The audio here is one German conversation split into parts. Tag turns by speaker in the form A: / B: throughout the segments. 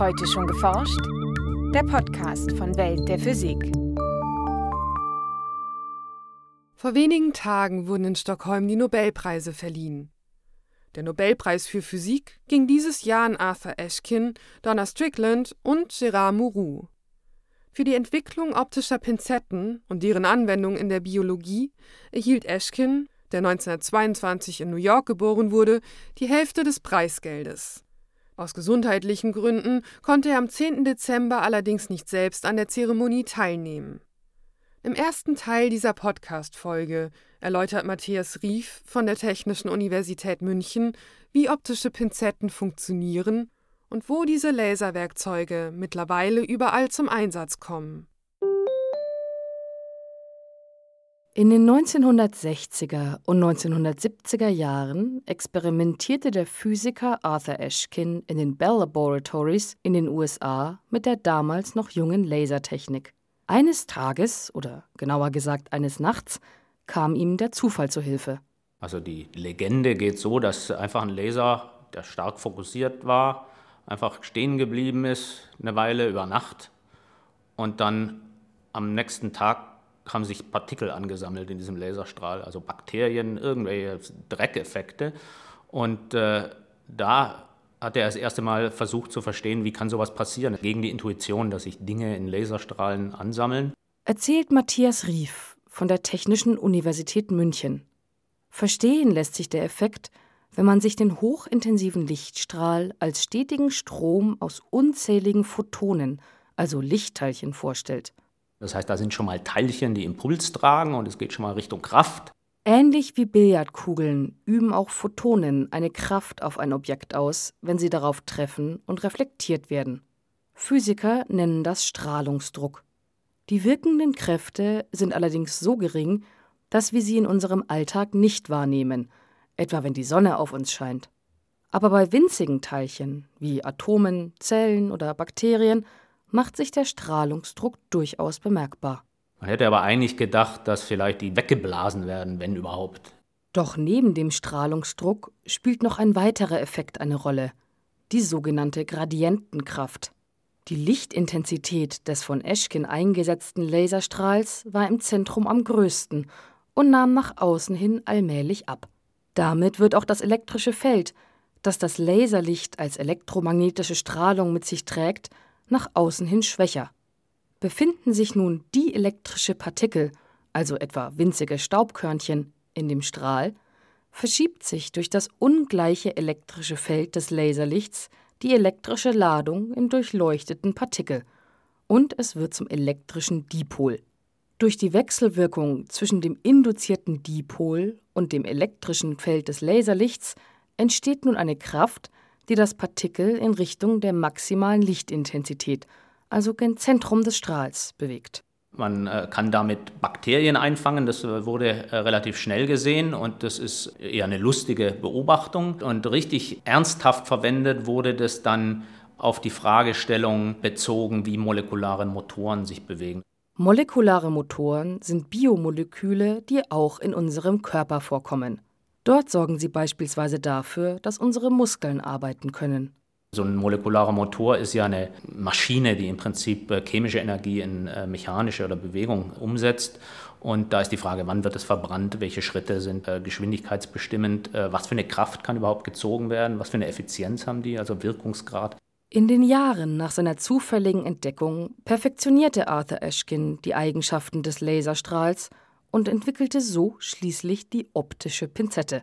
A: Heute schon geforscht? Der Podcast von Welt der Physik.
B: Vor wenigen Tagen wurden in Stockholm die Nobelpreise verliehen. Der Nobelpreis für Physik ging dieses Jahr an Arthur Ashkin, Donna Strickland und Gérard Mourou. Für die Entwicklung optischer Pinzetten und deren Anwendung in der Biologie erhielt Ashkin, der 1922 in New York geboren wurde, die Hälfte des Preisgeldes. Aus gesundheitlichen Gründen konnte er am 10. Dezember allerdings nicht selbst an der Zeremonie teilnehmen. Im ersten Teil dieser Podcast-Folge erläutert Matthias Rief von der Technischen Universität München, wie optische Pinzetten funktionieren und wo diese Laserwerkzeuge mittlerweile überall zum Einsatz kommen.
C: In den 1960er und 1970er Jahren experimentierte der Physiker Arthur Ashkin in den Bell Laboratories in den USA mit der damals noch jungen Lasertechnik. Eines Tages, oder genauer gesagt eines Nachts, kam ihm der Zufall zu Hilfe.
D: Also die Legende geht so, dass einfach ein Laser, der stark fokussiert war, einfach stehen geblieben ist, eine Weile über Nacht und dann am nächsten Tag haben sich Partikel angesammelt in diesem Laserstrahl, also Bakterien, irgendwelche Dreckeffekte. Und äh, da hat er das erste Mal versucht zu verstehen, wie kann sowas passieren, gegen die Intuition, dass sich Dinge in Laserstrahlen ansammeln.
C: Erzählt Matthias Rief von der Technischen Universität München. Verstehen lässt sich der Effekt, wenn man sich den hochintensiven Lichtstrahl als stetigen Strom aus unzähligen Photonen, also Lichtteilchen, vorstellt.
D: Das heißt, da sind schon mal Teilchen, die Impuls tragen und es geht schon mal Richtung Kraft.
C: Ähnlich wie Billardkugeln üben auch Photonen eine Kraft auf ein Objekt aus, wenn sie darauf treffen und reflektiert werden. Physiker nennen das Strahlungsdruck. Die wirkenden Kräfte sind allerdings so gering, dass wir sie in unserem Alltag nicht wahrnehmen, etwa wenn die Sonne auf uns scheint. Aber bei winzigen Teilchen wie Atomen, Zellen oder Bakterien macht sich der Strahlungsdruck durchaus bemerkbar.
D: Man hätte aber eigentlich gedacht, dass vielleicht die weggeblasen werden, wenn überhaupt.
C: Doch neben dem Strahlungsdruck spielt noch ein weiterer Effekt eine Rolle, die sogenannte Gradientenkraft. Die Lichtintensität des von Eschkin eingesetzten Laserstrahls war im Zentrum am größten und nahm nach außen hin allmählich ab. Damit wird auch das elektrische Feld, das das Laserlicht als elektromagnetische Strahlung mit sich trägt, nach außen hin schwächer. Befinden sich nun dielektrische Partikel, also etwa winzige Staubkörnchen, in dem Strahl, verschiebt sich durch das ungleiche elektrische Feld des Laserlichts die elektrische Ladung in durchleuchteten Partikel und es wird zum elektrischen Dipol. Durch die Wechselwirkung zwischen dem induzierten Dipol und dem elektrischen Feld des Laserlichts entsteht nun eine Kraft, die das Partikel in Richtung der maximalen Lichtintensität, also gen Zentrum des Strahls, bewegt.
D: Man äh, kann damit Bakterien einfangen, das äh, wurde äh, relativ schnell gesehen und das ist eher eine lustige Beobachtung. Und richtig ernsthaft verwendet wurde das dann auf die Fragestellung bezogen, wie molekulare Motoren sich bewegen.
C: Molekulare Motoren sind Biomoleküle, die auch in unserem Körper vorkommen. Dort sorgen sie beispielsweise dafür, dass unsere Muskeln arbeiten können.
D: So ein molekularer Motor ist ja eine Maschine, die im Prinzip äh, chemische Energie in äh, mechanische oder Bewegung umsetzt. Und da ist die Frage, wann wird es verbrannt, welche Schritte sind äh, geschwindigkeitsbestimmend, was für eine Kraft kann überhaupt gezogen werden, was für eine Effizienz haben die, also Wirkungsgrad.
C: In den Jahren nach seiner zufälligen Entdeckung perfektionierte Arthur Ashkin die Eigenschaften des Laserstrahls und entwickelte so schließlich die optische Pinzette,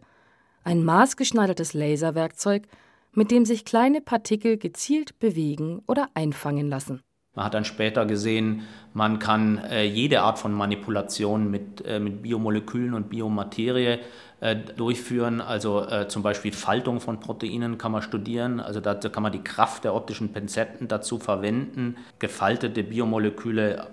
C: ein maßgeschneidertes Laserwerkzeug, mit dem sich kleine Partikel gezielt bewegen oder einfangen lassen.
D: Man hat dann später gesehen, man kann äh, jede Art von Manipulation mit, äh, mit Biomolekülen und Biomaterie äh, durchführen. Also äh, zum Beispiel Faltung von Proteinen kann man studieren. Also dazu kann man die Kraft der optischen Pinzetten dazu verwenden, gefaltete Biomoleküle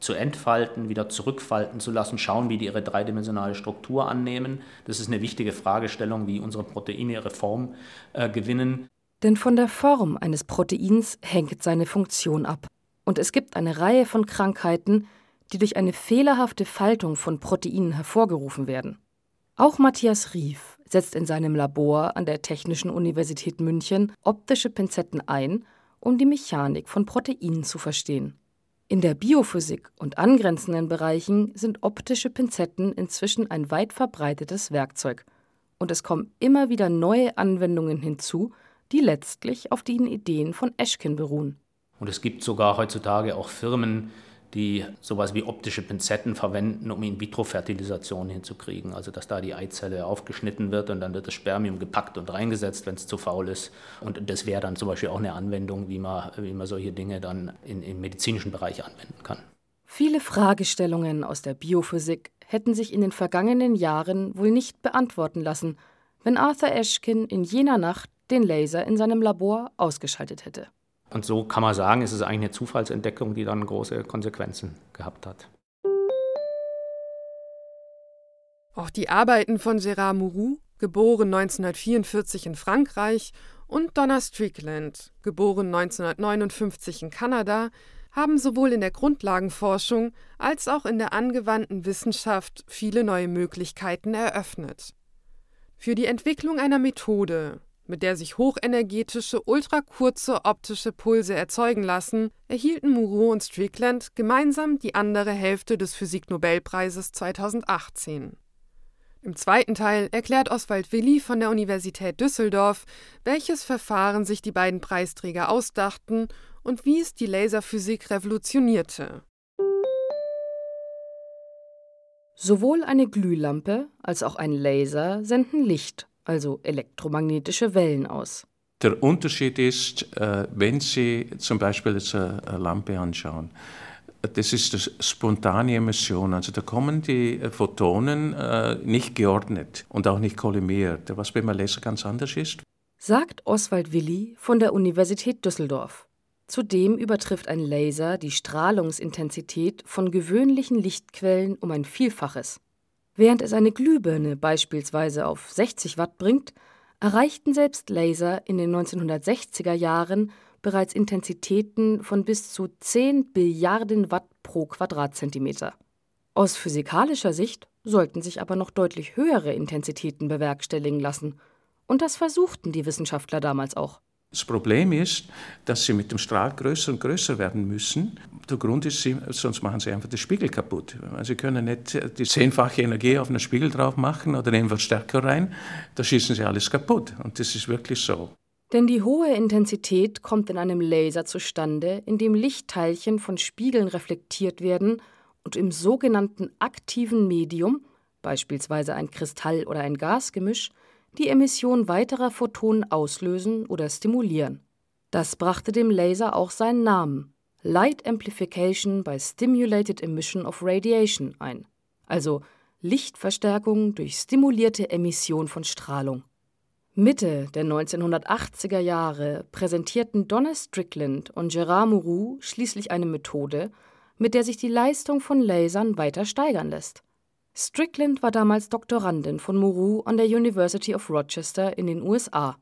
D: zu entfalten, wieder zurückfalten zu lassen, schauen, wie die ihre dreidimensionale Struktur annehmen. Das ist eine wichtige Fragestellung, wie unsere Proteine ihre Form äh, gewinnen.
C: Denn von der Form eines Proteins hängt seine Funktion ab. Und es gibt eine Reihe von Krankheiten, die durch eine fehlerhafte Faltung von Proteinen hervorgerufen werden. Auch Matthias Rief setzt in seinem Labor an der Technischen Universität München optische Pinzetten ein um die Mechanik von Proteinen zu verstehen. In der Biophysik und angrenzenden Bereichen sind optische Pinzetten inzwischen ein weit verbreitetes Werkzeug, und es kommen immer wieder neue Anwendungen hinzu, die letztlich auf den Ideen von Eschken beruhen.
D: Und es gibt sogar heutzutage auch Firmen, die sowas wie optische Pinzetten verwenden, um In-vitro-Fertilisation hinzukriegen. Also dass da die Eizelle aufgeschnitten wird und dann wird das Spermium gepackt und reingesetzt, wenn es zu faul ist. Und das wäre dann zum Beispiel auch eine Anwendung, wie man, wie man solche Dinge dann in, im medizinischen Bereich anwenden kann.
C: Viele Fragestellungen aus der Biophysik hätten sich in den vergangenen Jahren wohl nicht beantworten lassen, wenn Arthur Ashkin in jener Nacht den Laser in seinem Labor ausgeschaltet hätte.
D: Und so kann man sagen, es ist eigentlich eine Zufallsentdeckung, die dann große Konsequenzen gehabt hat.
B: Auch die Arbeiten von Gérard Mourou, geboren 1944 in Frankreich, und Donna Strickland, geboren 1959 in Kanada, haben sowohl in der Grundlagenforschung als auch in der angewandten Wissenschaft viele neue Möglichkeiten eröffnet. Für die Entwicklung einer Methode, mit der sich hochenergetische, ultrakurze optische Pulse erzeugen lassen, erhielten Moreau und Strickland gemeinsam die andere Hälfte des Physiknobelpreises 2018. Im zweiten Teil erklärt Oswald Willi von der Universität Düsseldorf, welches Verfahren sich die beiden Preisträger ausdachten und wie es die Laserphysik revolutionierte.
C: Sowohl eine Glühlampe als auch ein Laser senden Licht also elektromagnetische Wellen aus.
E: Der Unterschied ist, äh, wenn Sie zum Beispiel jetzt eine Lampe anschauen, das ist eine spontane Emission, also da kommen die Photonen äh, nicht geordnet und auch nicht kollidiert, was beim Laser ganz anders ist.
C: Sagt Oswald Willi von der Universität Düsseldorf. Zudem übertrifft ein Laser die Strahlungsintensität von gewöhnlichen Lichtquellen um ein Vielfaches. Während es eine Glühbirne beispielsweise auf 60 Watt bringt, erreichten selbst Laser in den 1960er Jahren bereits Intensitäten von bis zu 10 Billiarden Watt pro Quadratzentimeter. Aus physikalischer Sicht sollten sich aber noch deutlich höhere Intensitäten bewerkstelligen lassen, und das versuchten die Wissenschaftler damals auch.
E: Das Problem ist, dass sie mit dem Strahl größer und größer werden müssen. Der Grund ist, sonst machen sie einfach den Spiegel kaputt. Sie können nicht die zehnfache Energie auf einen Spiegel drauf machen oder in einen Verstärker rein, da schießen sie alles kaputt. Und das ist wirklich so.
C: Denn die hohe Intensität kommt in einem Laser zustande, in dem Lichtteilchen von Spiegeln reflektiert werden und im sogenannten aktiven Medium, beispielsweise ein Kristall oder ein Gasgemisch, die Emission weiterer Photonen auslösen oder stimulieren. Das brachte dem Laser auch seinen Namen Light Amplification by Stimulated Emission of Radiation ein, also Lichtverstärkung durch stimulierte Emission von Strahlung. Mitte der 1980er Jahre präsentierten Donna Strickland und Gérard Mourou schließlich eine Methode, mit der sich die Leistung von Lasern weiter steigern lässt. Strickland war damals Doktorandin von Mourou an der University of Rochester in den USA.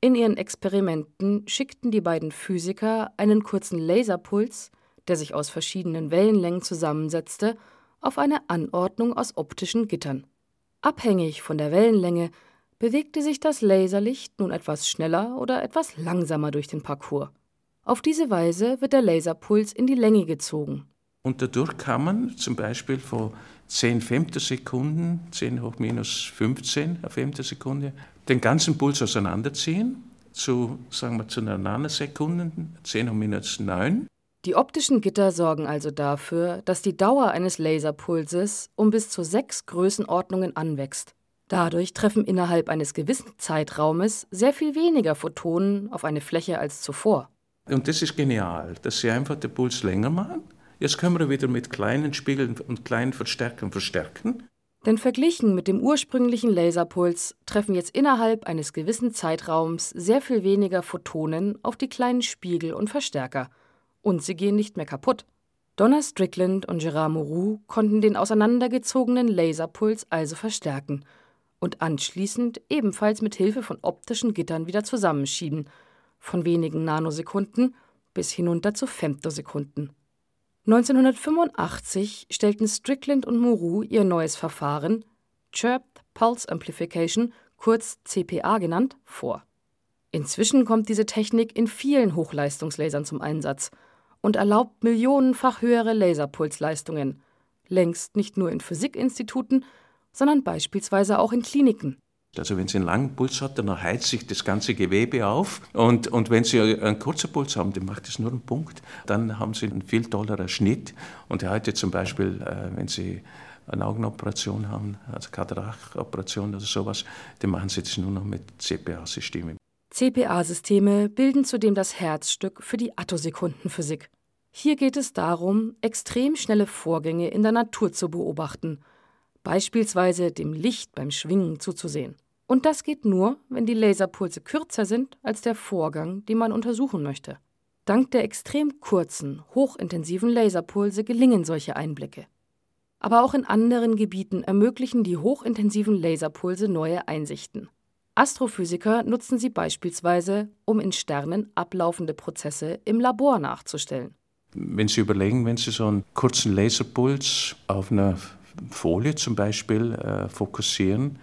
C: In ihren Experimenten schickten die beiden Physiker einen kurzen Laserpuls, der sich aus verschiedenen Wellenlängen zusammensetzte, auf eine Anordnung aus optischen Gittern. Abhängig von der Wellenlänge bewegte sich das Laserlicht nun etwas schneller oder etwas langsamer durch den Parcours. Auf diese Weise wird der Laserpuls in die Länge gezogen.
E: Und dadurch kann man zum Beispiel von 10 Femtosekunden, 10 hoch minus 15 auf Femtosekunde, den ganzen Puls auseinanderziehen zu, sagen wir, zu einer Nanosekunde, 10 hoch minus 9.
C: Die optischen Gitter sorgen also dafür, dass die Dauer eines Laserpulses um bis zu sechs Größenordnungen anwächst. Dadurch treffen innerhalb eines gewissen Zeitraumes sehr viel weniger Photonen auf eine Fläche als zuvor.
E: Und das ist genial, dass sie einfach den Puls länger machen Jetzt können wir wieder mit kleinen Spiegeln und kleinen Verstärkern verstärken.
C: Denn verglichen mit dem ursprünglichen Laserpuls treffen jetzt innerhalb eines gewissen Zeitraums sehr viel weniger Photonen auf die kleinen Spiegel und Verstärker. Und sie gehen nicht mehr kaputt. Donna Strickland und Gérard Mourou konnten den auseinandergezogenen Laserpuls also verstärken und anschließend ebenfalls mit Hilfe von optischen Gittern wieder zusammenschieben, von wenigen Nanosekunden bis hinunter zu Femtosekunden. 1985 stellten Strickland und Mourou ihr neues Verfahren, Chirped Pulse Amplification, kurz CPA genannt, vor. Inzwischen kommt diese Technik in vielen Hochleistungslasern zum Einsatz und erlaubt millionenfach höhere Laserpulsleistungen, längst nicht nur in Physikinstituten, sondern beispielsweise auch in Kliniken.
E: Also wenn Sie einen langen Puls hat, dann heizt sich das ganze Gewebe auf. Und, und wenn Sie einen kurzen Puls haben, dann macht es nur einen Punkt, dann haben Sie einen viel tolleren Schnitt. Und heute zum Beispiel, äh, wenn Sie eine Augenoperation haben, also Katarachoperation oder sowas, dann machen Sie das nur noch mit CPA-Systemen.
C: CPA-Systeme bilden zudem das Herzstück für die Attosekundenphysik. Hier geht es darum, extrem schnelle Vorgänge in der Natur zu beobachten – beispielsweise dem Licht beim Schwingen zuzusehen. Und das geht nur, wenn die Laserpulse kürzer sind als der Vorgang, den man untersuchen möchte. Dank der extrem kurzen, hochintensiven Laserpulse gelingen solche Einblicke. Aber auch in anderen Gebieten ermöglichen die hochintensiven Laserpulse neue Einsichten. Astrophysiker nutzen sie beispielsweise, um in Sternen ablaufende Prozesse im Labor nachzustellen.
E: Wenn Sie überlegen, wenn Sie so einen kurzen Laserpuls auf einer Folie zum Beispiel äh, fokussieren,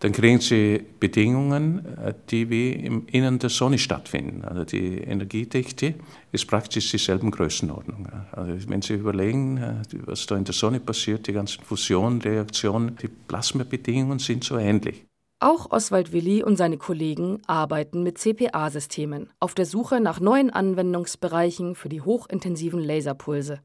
E: dann kriegen Sie Bedingungen, äh, die wie im Innern der Sonne stattfinden. Also die Energiedichte ist praktisch dieselben Größenordnung. Also wenn Sie überlegen, äh, was da in der Sonne passiert, die ganzen Fusionen, Reaktionen, die Plasmabedingungen sind so ähnlich.
C: Auch Oswald Willi und seine Kollegen arbeiten mit CPA-Systemen auf der Suche nach neuen Anwendungsbereichen für die hochintensiven Laserpulse.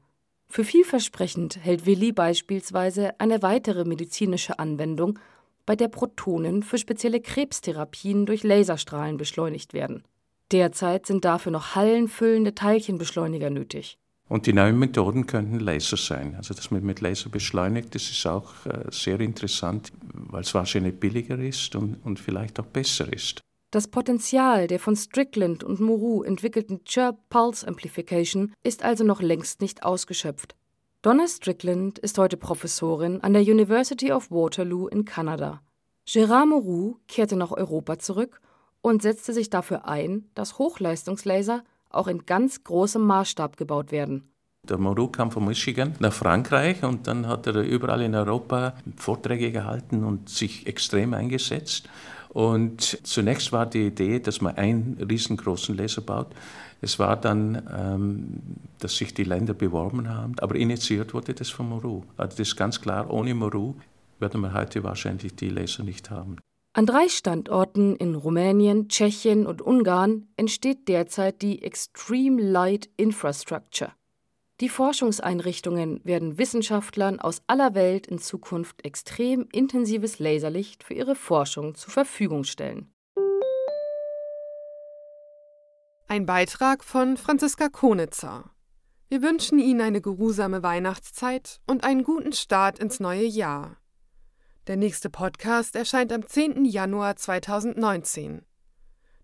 C: Für vielversprechend hält Willi beispielsweise eine weitere medizinische Anwendung, bei der Protonen für spezielle Krebstherapien durch Laserstrahlen beschleunigt werden. Derzeit sind dafür noch hallenfüllende Teilchenbeschleuniger nötig.
E: Und die neuen Methoden könnten Laser sein. Also, dass man mit Laser beschleunigt, das ist auch äh, sehr interessant, weil es wahrscheinlich billiger ist und, und vielleicht auch besser ist.
C: Das Potenzial der von Strickland und Moreau entwickelten Chirp Pulse Amplification ist also noch längst nicht ausgeschöpft. Donna Strickland ist heute Professorin an der University of Waterloo in Kanada. Gérard Moreau kehrte nach Europa zurück und setzte sich dafür ein, dass Hochleistungslaser auch in ganz großem Maßstab gebaut werden.
E: Der Moreau kam von Michigan nach Frankreich und dann hat er überall in Europa Vorträge gehalten und sich extrem eingesetzt. Und zunächst war die Idee, dass man einen riesengroßen Laser baut. Es war dann, ähm, dass sich die Länder beworben haben, aber initiiert wurde das von Moru. Also das ist ganz klar, ohne Moru würde man heute wahrscheinlich die Laser nicht haben.
C: An drei Standorten in Rumänien, Tschechien und Ungarn entsteht derzeit die Extreme Light Infrastructure. Die Forschungseinrichtungen werden Wissenschaftlern aus aller Welt in Zukunft extrem intensives Laserlicht für ihre Forschung zur Verfügung stellen.
B: Ein Beitrag von Franziska Konitzer. Wir wünschen Ihnen eine geruhsame Weihnachtszeit und einen guten Start ins neue Jahr. Der nächste Podcast erscheint am 10. Januar 2019.